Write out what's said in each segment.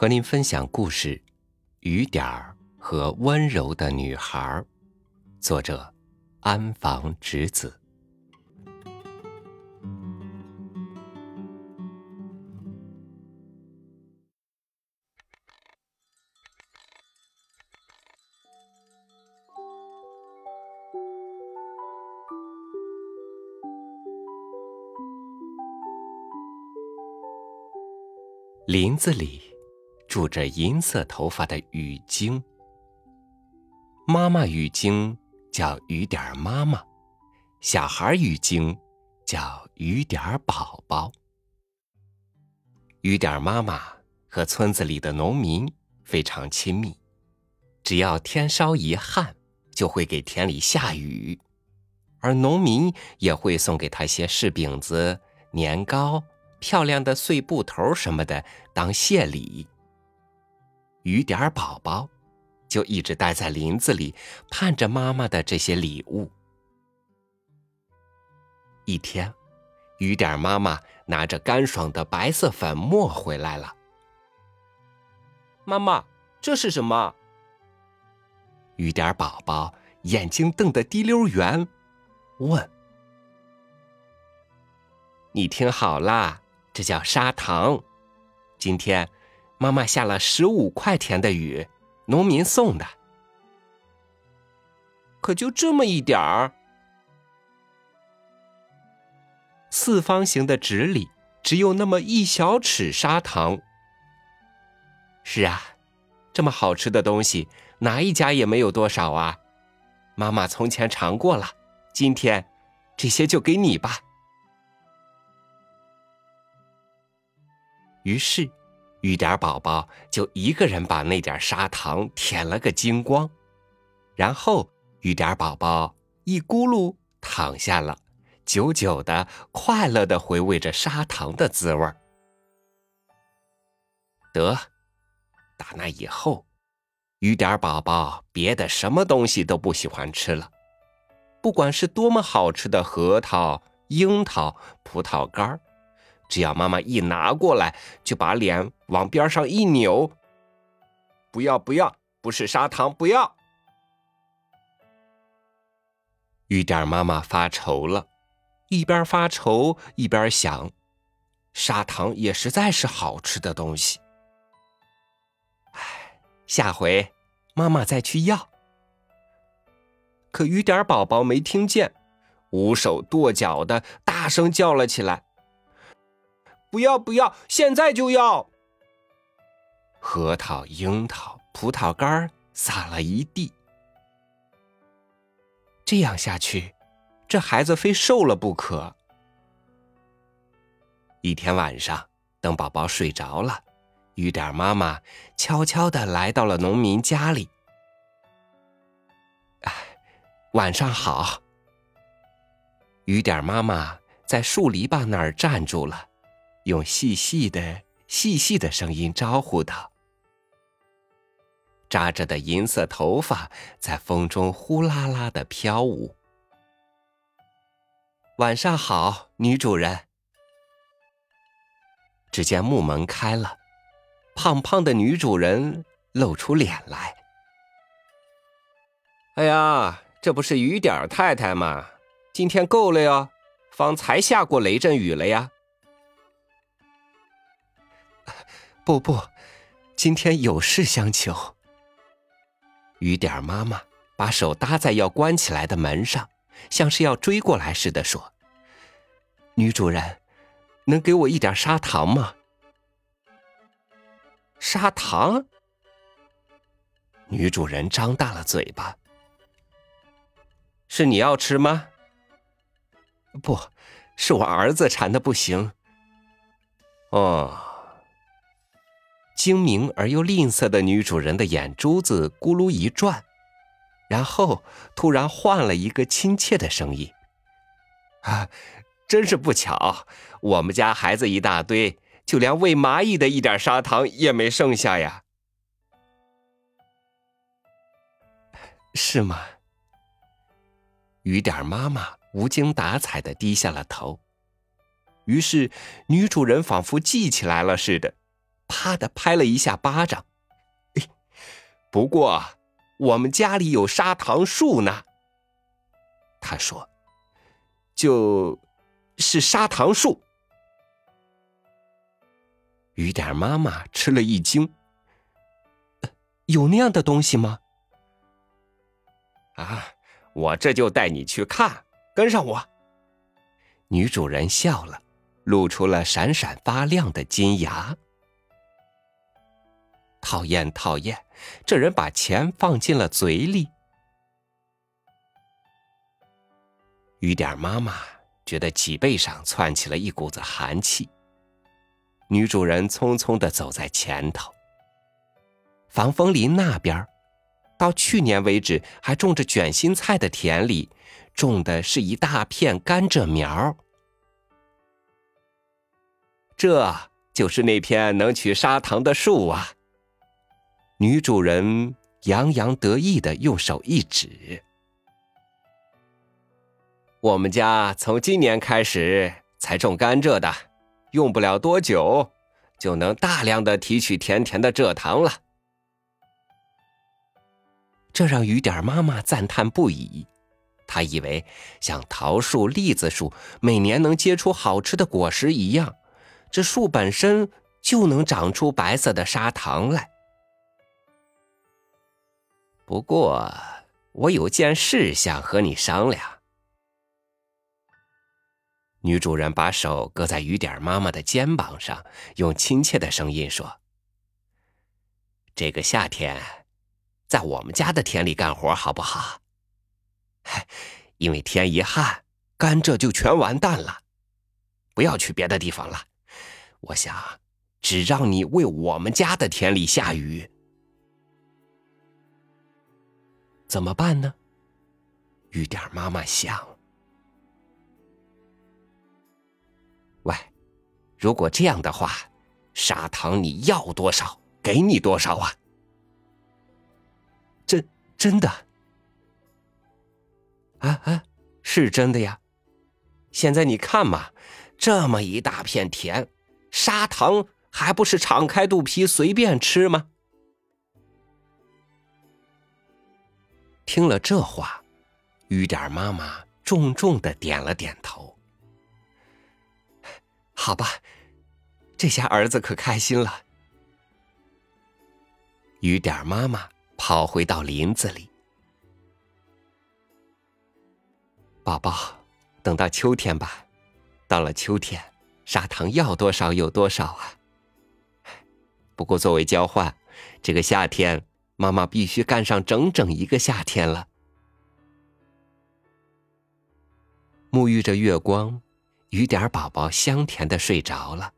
和您分享故事《雨点儿和温柔的女孩》，作者安房直子。林子里住着银色头发的雨晶。妈妈雨晶叫雨点儿妈妈，小孩雨晶叫雨点儿宝宝。雨点儿妈妈和村子里的农民非常亲密，只要天稍一旱，就会给田里下雨，而农民也会送给他些柿饼子、年糕。漂亮的碎布头什么的当谢礼。雨点宝宝就一直待在林子里，盼着妈妈的这些礼物。一天，雨点妈妈拿着干爽的白色粉末回来了。妈妈，这是什么？雨点宝宝眼睛瞪得滴溜圆，问：“你听好啦。”这叫砂糖。今天，妈妈下了十五块钱的雨，农民送的。可就这么一点儿。四方形的纸里只有那么一小尺砂糖。是啊，这么好吃的东西，哪一家也没有多少啊。妈妈从前尝过了，今天，这些就给你吧。于是，雨点宝宝就一个人把那点砂糖舔了个精光，然后雨点宝宝一咕噜躺下了，久久的、快乐的回味着砂糖的滋味得，打那以后，雨点宝宝别的什么东西都不喜欢吃了，不管是多么好吃的核桃、樱桃、葡萄干儿。只要妈妈一拿过来，就把脸往边上一扭。不要不要，不是砂糖，不要。雨点妈妈发愁了，一边发愁一边想：砂糖也实在是好吃的东西。唉，下回妈妈再去要。可雨点宝宝没听见，捂手跺脚的大声叫了起来。不要不要！现在就要！核桃、樱桃、葡萄干撒了一地。这样下去，这孩子非瘦了不可。一天晚上，等宝宝睡着了，雨点妈妈悄悄的来到了农民家里。哎，晚上好！雨点妈妈在树篱笆那儿站住了。用细细的、细细的声音招呼道：“扎着的银色头发在风中呼啦啦的飘舞。”晚上好，女主人。只见木门开了，胖胖的女主人露出脸来。哎呀，这不是雨点太太吗？今天够了哟，方才下过雷阵雨了呀。不不，今天有事相求。雨点妈妈把手搭在要关起来的门上，像是要追过来似的说：“女主人，能给我一点砂糖吗？”砂糖？女主人张大了嘴巴：“是你要吃吗？”“不是我儿子馋的不行。”哦。精明而又吝啬的女主人的眼珠子咕噜一转，然后突然换了一个亲切的声音：“啊，真是不巧，我们家孩子一大堆，就连喂蚂蚁的一点砂糖也没剩下呀。”是吗？雨点妈妈无精打采的低下了头。于是女主人仿佛记起来了似的。啪的拍了一下巴掌。不过，我们家里有砂糖树呢。他说：“就是砂糖树。”雨点妈妈吃了一惊：“有那样的东西吗？”啊，我这就带你去看，跟上我。女主人笑了，露出了闪闪发亮的金牙。讨厌，讨厌！这人把钱放进了嘴里。雨点妈妈觉得脊背上窜起了一股子寒气。女主人匆匆的走在前头。防风林那边，到去年为止还种着卷心菜的田里，种的是一大片甘蔗苗。这就是那片能取砂糖的树啊！女主人洋洋得意的用手一指：“我们家从今年开始才种甘蔗的，用不了多久就能大量的提取甜甜的蔗糖了。”这让雨点妈妈赞叹不已。她以为像桃树、栗子树每年能结出好吃的果实一样，这树本身就能长出白色的砂糖来。不过，我有件事想和你商量。女主人把手搁在雨点妈妈的肩膀上，用亲切的声音说：“这个夏天，在我们家的田里干活好不好？因为天一旱，甘蔗就全完蛋了。不要去别的地方了，我想只让你为我们家的田里下雨。”怎么办呢？雨点妈妈想。喂，如果这样的话，砂糖你要多少，给你多少啊？真真的？啊啊，是真的呀！现在你看嘛，这么一大片田，砂糖还不是敞开肚皮随便吃吗？听了这话，雨点妈妈重重的点了点头。好吧，这下儿子可开心了。雨点妈妈跑回到林子里，宝宝，等到秋天吧。到了秋天，砂糖要多少有多少啊。不过作为交换，这个夏天。妈妈必须干上整整一个夏天了。沐浴着月光，雨点宝宝香甜的睡着了。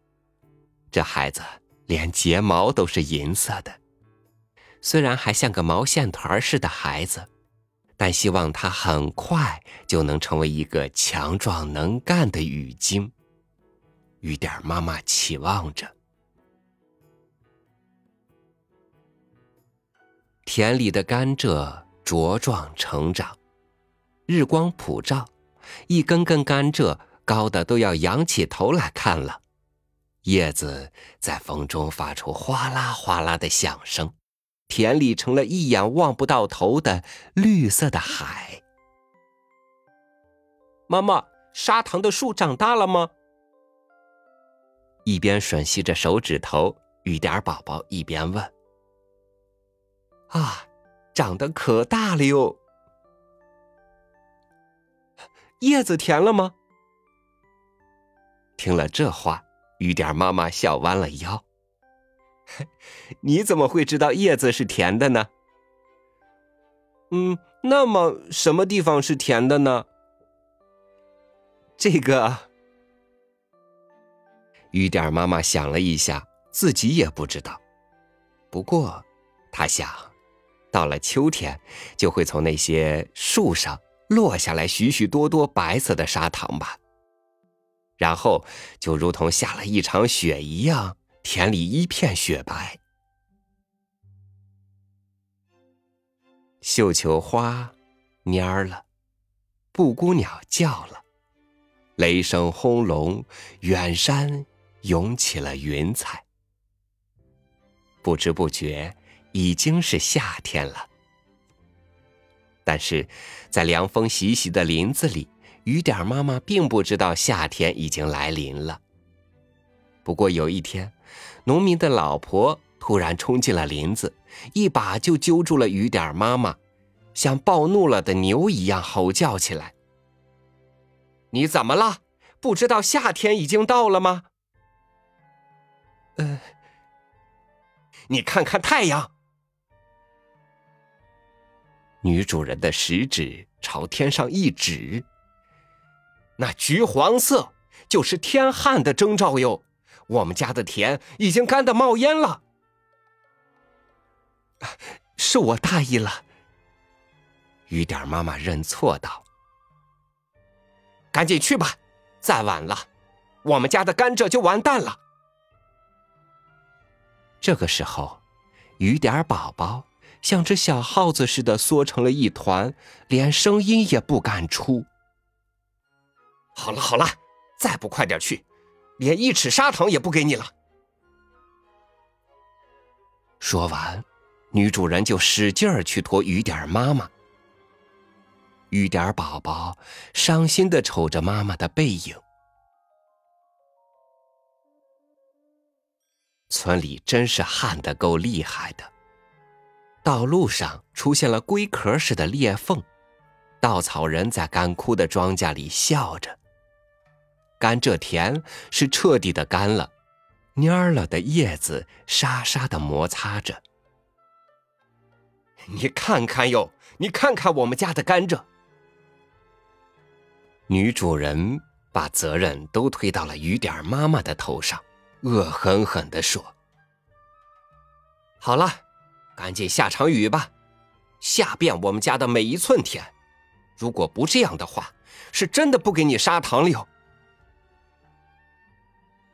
这孩子连睫毛都是银色的，虽然还像个毛线团似的孩子，但希望他很快就能成为一个强壮能干的雨精。雨点妈妈期望着。田里的甘蔗茁壮成长，日光普照，一根根甘蔗高的都要仰起头来看了。叶子在风中发出哗啦哗啦的响声，田里成了一眼望不到头的绿色的海。妈妈，砂糖的树长大了吗？一边吮吸着手指头，雨点宝宝一边问。啊，长得可大了哟！叶子甜了吗？听了这话，雨点妈妈笑弯了腰。你怎么会知道叶子是甜的呢？嗯，那么什么地方是甜的呢？这个，雨点妈妈想了一下，自己也不知道。不过，她想。到了秋天，就会从那些树上落下来许许多多白色的砂糖吧。然后就如同下了一场雪一样，田里一片雪白。绣球花蔫儿了，布谷鸟叫了，雷声轰隆，远山涌起了云彩。不知不觉已经是夏天了。但是，在凉风习习的林子里，雨点妈妈并不知道夏天已经来临了。不过有一天，农民的老婆突然冲进了林子，一把就揪住了雨点妈妈，像暴怒了的牛一样吼叫起来：“你怎么了？不知道夏天已经到了吗？”“呃，你看看太阳。”女主人的食指朝天上一指，那橘黄色就是天旱的征兆哟。我们家的田已经干得冒烟了，是我大意了。雨点妈妈认错道：“赶紧去吧，再晚了，我们家的甘蔗就完蛋了。”这个时候，雨点宝宝。像只小耗子似的缩成了一团，连声音也不敢出。好了好了，再不快点去，连一尺砂糖也不给你了。说完，女主人就使劲儿去拖雨点妈妈。雨点宝宝伤心的瞅着妈妈的背影。村里真是旱得够厉害的。道路上出现了龟壳似的裂缝，稻草人在干枯的庄稼里笑着。甘蔗田是彻底的干了，蔫了的叶子沙沙的摩擦着。你看看哟，你看看我们家的甘蔗。女主人把责任都推到了雨点妈妈的头上，恶狠狠地说：“好了。”赶紧下场雨吧，下遍我们家的每一寸田。如果不这样的话，是真的不给你砂糖了。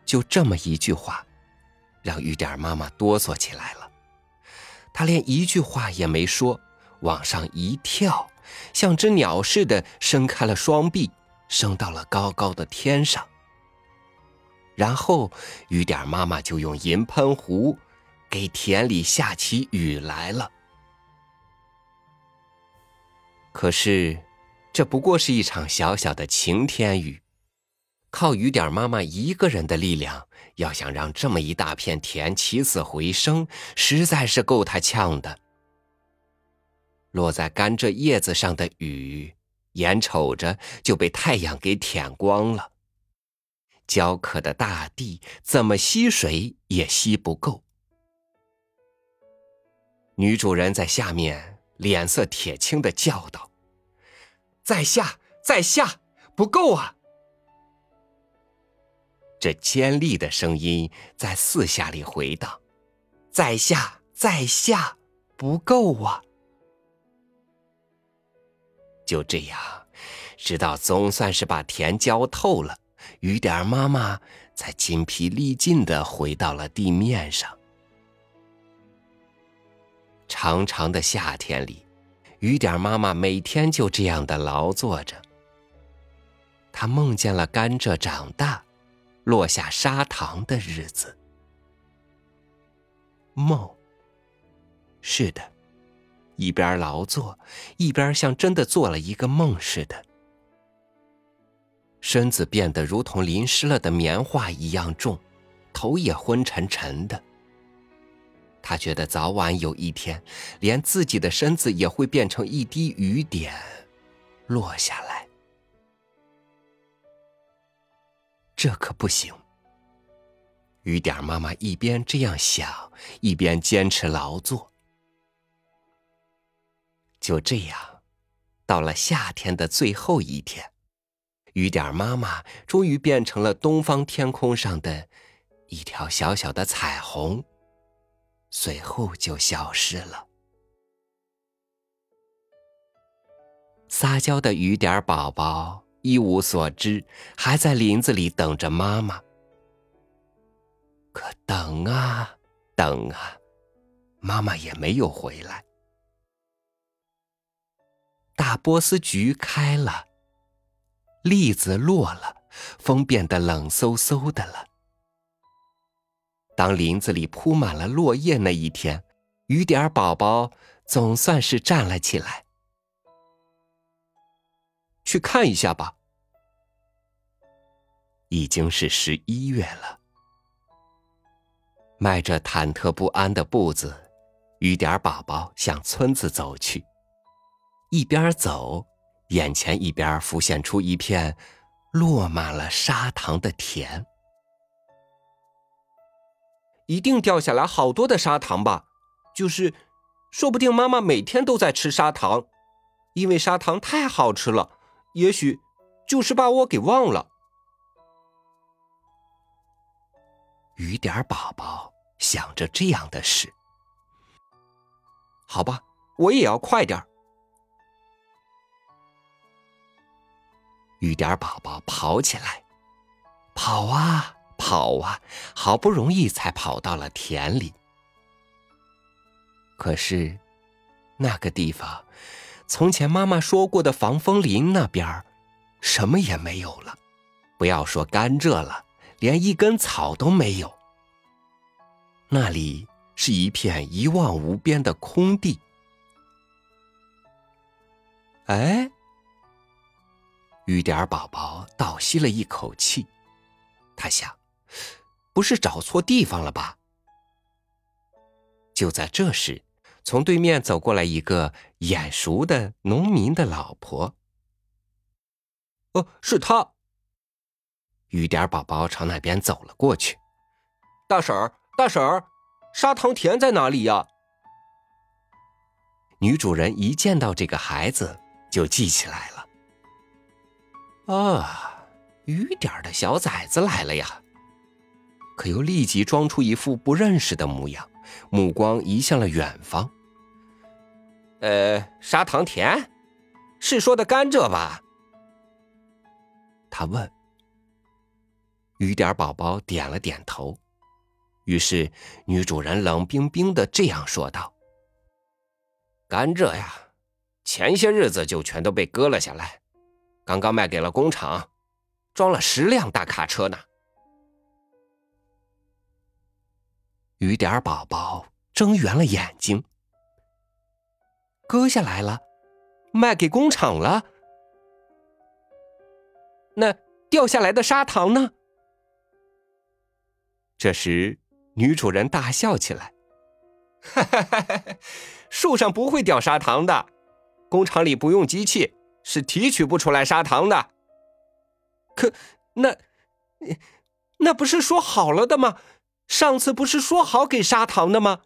就这么一句话，让雨点妈妈哆嗦起来了。她连一句话也没说，往上一跳，像只鸟似的伸开了双臂，升到了高高的天上。然后，雨点妈妈就用银喷壶。给田里下起雨来了，可是，这不过是一场小小的晴天雨，靠雨点妈妈一个人的力量，要想让这么一大片田起死回生，实在是够他呛的。落在甘蔗叶子上的雨，眼瞅着就被太阳给舔光了，焦渴的大地怎么吸水也吸不够。女主人在下面脸色铁青的叫道：“在下，在下，不够啊！”这尖利的声音在四下里回荡：“在下，在下，不够啊！”就这样，直到总算是把田浇透了，雨点儿妈妈才筋疲力尽的回到了地面上。长长的夏天里，雨点妈妈每天就这样的劳作着。她梦见了甘蔗长大、落下砂糖的日子。梦。是的，一边劳作，一边像真的做了一个梦似的。身子变得如同淋湿了的棉花一样重，头也昏沉沉的。他觉得早晚有一天，连自己的身子也会变成一滴雨点，落下来。这可不行。雨点妈妈一边这样想，一边坚持劳作。就这样，到了夏天的最后一天，雨点妈妈终于变成了东方天空上的一条小小的彩虹。随后就消失了。撒娇的雨点宝宝一无所知，还在林子里等着妈妈。可等啊等啊，妈妈也没有回来。大波斯菊开了，栗子落了，风变得冷飕飕的了。当林子里铺满了落叶那一天，雨点宝宝总算是站了起来。去看一下吧。已经是十一月了，迈着忐忑不安的步子，雨点宝宝向村子走去。一边走，眼前一边浮现出一片落满了砂糖的田。一定掉下来好多的砂糖吧？就是，说不定妈妈每天都在吃砂糖，因为砂糖太好吃了。也许，就是把我给忘了。雨点宝宝想着这样的事。好吧，我也要快点雨点宝宝跑起来，跑啊跑啊，好不容易才跑到了田里。可是，那个地方，从前妈妈说过的防风林那边，什么也没有了。不要说甘蔗了。连一根草都没有，那里是一片一望无边的空地。哎，雨点宝宝倒吸了一口气，他想，不是找错地方了吧？就在这时，从对面走过来一个眼熟的农民的老婆。哦，是他。雨点宝宝朝那边走了过去。大婶儿，大婶儿，砂糖田在哪里呀？女主人一见到这个孩子就记起来了。啊，雨点的小崽子来了呀！可又立即装出一副不认识的模样，目光移向了远方。呃，砂糖甜，是说的甘蔗吧？他问。雨点宝宝点了点头，于是女主人冷冰冰的这样说道：“甘蔗呀，前些日子就全都被割了下来，刚刚卖给了工厂，装了十辆大卡车呢。”雨点宝宝睁圆了眼睛，割下来了，卖给工厂了。那掉下来的砂糖呢？这时，女主人大笑起来：“哈 哈树上不会掉砂糖的，工厂里不用机器，是提取不出来砂糖的。可那，那不是说好了的吗？上次不是说好给砂糖的吗？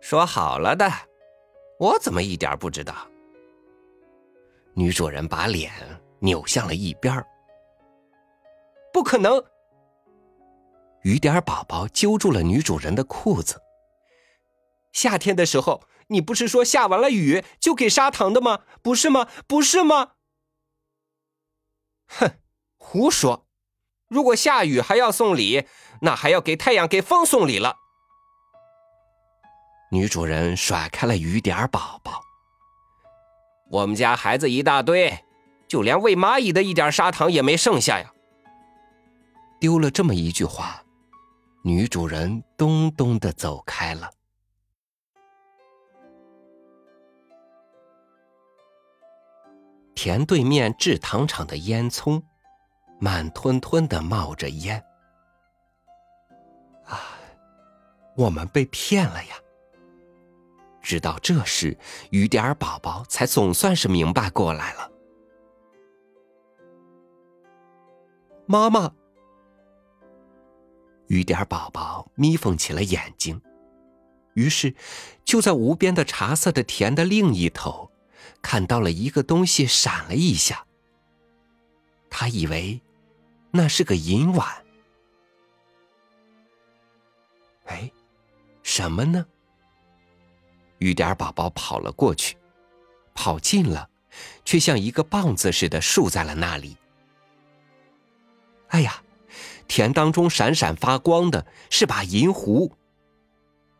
说好了的，我怎么一点不知道？”女主人把脸扭向了一边不可能！雨点宝宝揪住了女主人的裤子。夏天的时候，你不是说下完了雨就给砂糖的吗？不是吗？不是吗？哼，胡说！如果下雨还要送礼，那还要给太阳、给风送礼了。女主人甩开了雨点宝宝。我们家孩子一大堆，就连喂蚂蚁的一点砂糖也没剩下呀。丢了这么一句话。女主人咚咚的走开了。田对面制糖厂的烟囱，慢吞吞的冒着烟。啊，我们被骗了呀！直到这时，雨点儿宝宝才总算是明白过来了。妈妈。雨点儿宝宝眯缝起了眼睛，于是就在无边的茶色的田的另一头，看到了一个东西闪了一下。他以为那是个银碗。哎，什么呢？雨点宝宝跑了过去，跑近了，却像一个棒子似的竖在了那里。哎呀！田当中闪闪发光的是把银壶，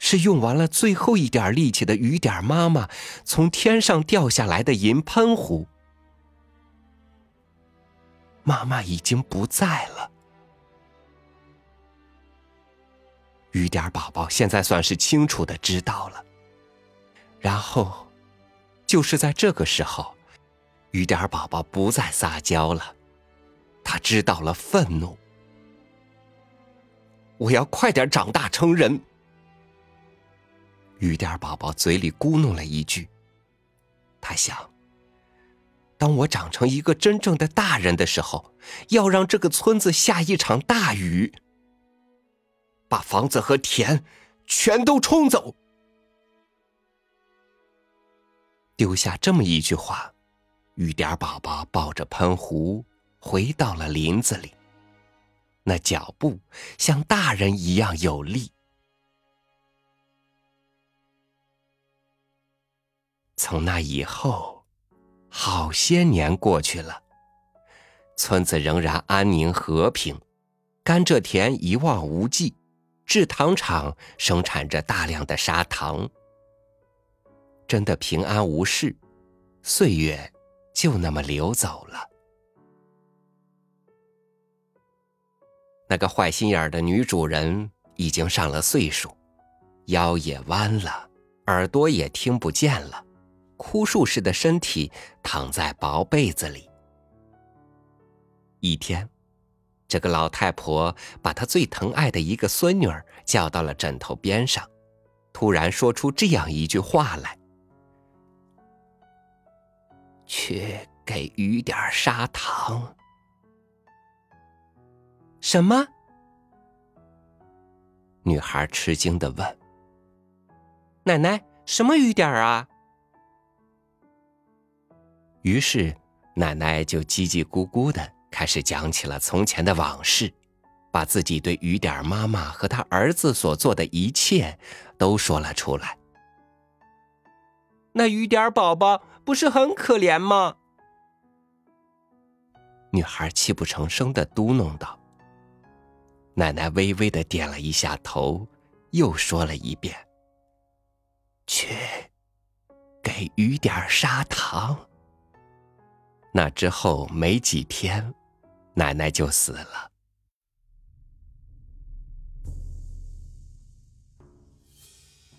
是用完了最后一点力气的雨点妈妈从天上掉下来的银喷壶。妈妈已经不在了，雨点宝宝现在算是清楚的知道了。然后，就是在这个时候，雨点宝宝不再撒娇了，他知道了愤怒。我要快点长大成人。雨点宝宝嘴里咕哝了一句。他想：当我长成一个真正的大人的时候，要让这个村子下一场大雨，把房子和田全都冲走。丢下这么一句话，雨点宝宝抱着喷壶回到了林子里。那脚步像大人一样有力。从那以后，好些年过去了，村子仍然安宁和平，甘蔗田一望无际，制糖厂生产着大量的砂糖。真的平安无事，岁月就那么流走了。那个坏心眼的女主人已经上了岁数，腰也弯了，耳朵也听不见了，枯树似的身体躺在薄被子里。一天，这个老太婆把她最疼爱的一个孙女儿叫到了枕头边上，突然说出这样一句话来。去给雨点砂糖。什么？女孩吃惊的问：“奶奶，什么雨点儿啊？”于是奶奶就叽叽咕咕的开始讲起了从前的往事，把自己对雨点妈妈和她儿子所做的一切都说了出来。那雨点宝宝不是很可怜吗？女孩泣不成声的嘟哝道。奶奶微微的点了一下头，又说了一遍：“去，给雨点砂糖。”那之后没几天，奶奶就死了。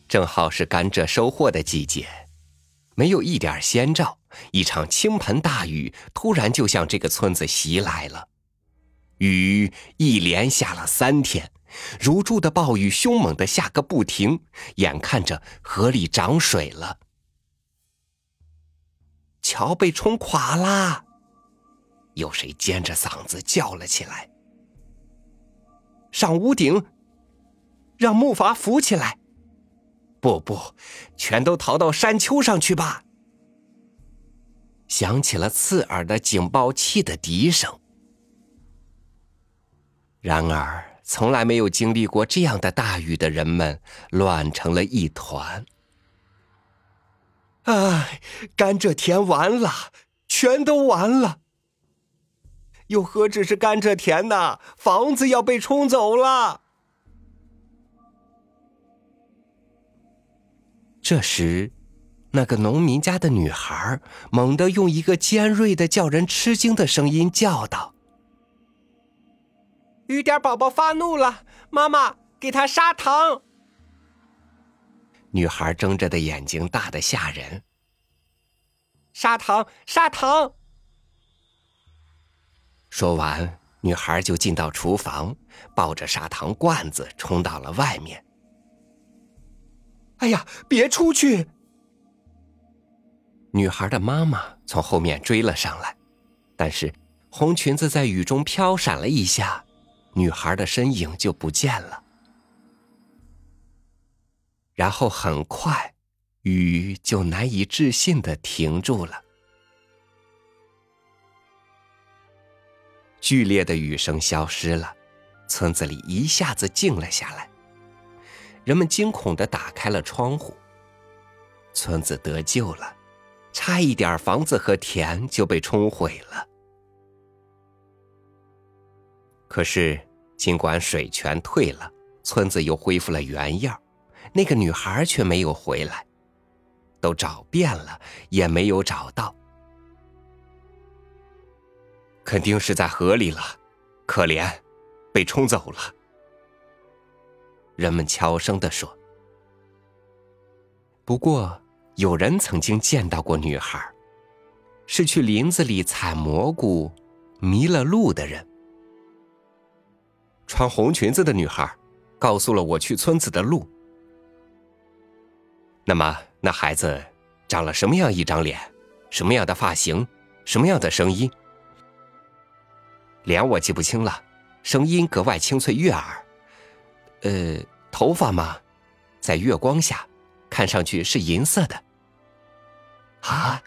正好是甘蔗收获的季节。没有一点先兆，一场倾盆大雨突然就向这个村子袭来了。雨一连下了三天，如注的暴雨凶猛的下个不停，眼看着河里涨水了，桥被冲垮啦！有谁尖着嗓子叫了起来：“上屋顶，让木筏浮起来！”不不，全都逃到山丘上去吧！响起了刺耳的警报器的笛声。然而，从来没有经历过这样的大雨的人们乱成了一团。唉，甘蔗田完了，全都完了。又何止是甘蔗田呐，房子要被冲走了。这时，那个农民家的女孩猛地用一个尖锐的、叫人吃惊的声音叫道：“雨点宝宝发怒了，妈妈给他砂糖。”女孩睁着的眼睛大的吓人。砂糖，砂糖。说完，女孩就进到厨房，抱着砂糖罐子冲到了外面。哎呀，别出去！女孩的妈妈从后面追了上来，但是红裙子在雨中飘闪了一下，女孩的身影就不见了。然后很快，雨就难以置信的停住了。剧烈的雨声消失了，村子里一下子静了下来。人们惊恐的打开了窗户。村子得救了，差一点房子和田就被冲毁了。可是，尽管水全退了，村子又恢复了原样，那个女孩却没有回来，都找遍了也没有找到，肯定是在河里了，可怜，被冲走了。人们悄声的说。不过，有人曾经见到过女孩，是去林子里采蘑菇，迷了路的人。穿红裙子的女孩，告诉了我去村子的路。那么，那孩子长了什么样一张脸，什么样的发型，什么样的声音？脸我记不清了，声音格外清脆悦耳。呃，头发嘛，在月光下，看上去是银色的。啊！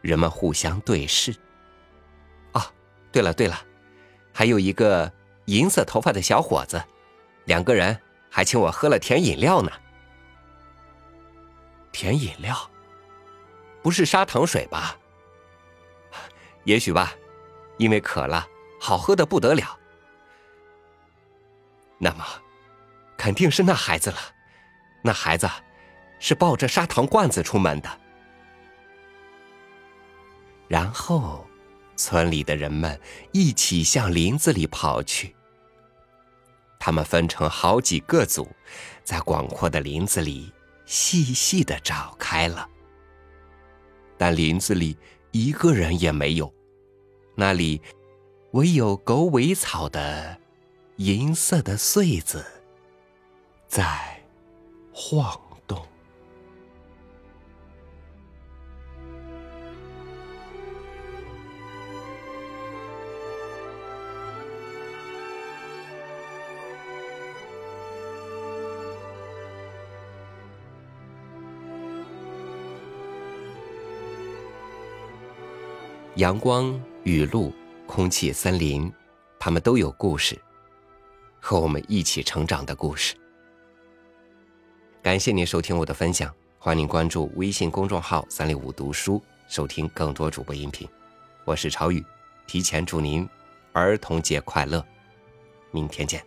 人们互相对视。啊，对了对了，还有一个银色头发的小伙子，两个人还请我喝了甜饮料呢。甜饮料，不是砂糖水吧？也许吧，因为渴了，好喝的不得了。那么，肯定是那孩子了。那孩子是抱着砂糖罐子出门的。然后，村里的人们一起向林子里跑去。他们分成好几个组，在广阔的林子里。细细的找开了，但林子里一个人也没有，那里唯有狗尾草的银色的穗子在晃。阳光、雨露、空气、森林，它们都有故事，和我们一起成长的故事。感谢您收听我的分享，欢迎您关注微信公众号“三六五读书”，收听更多主播音频。我是朝雨，提前祝您儿童节快乐，明天见。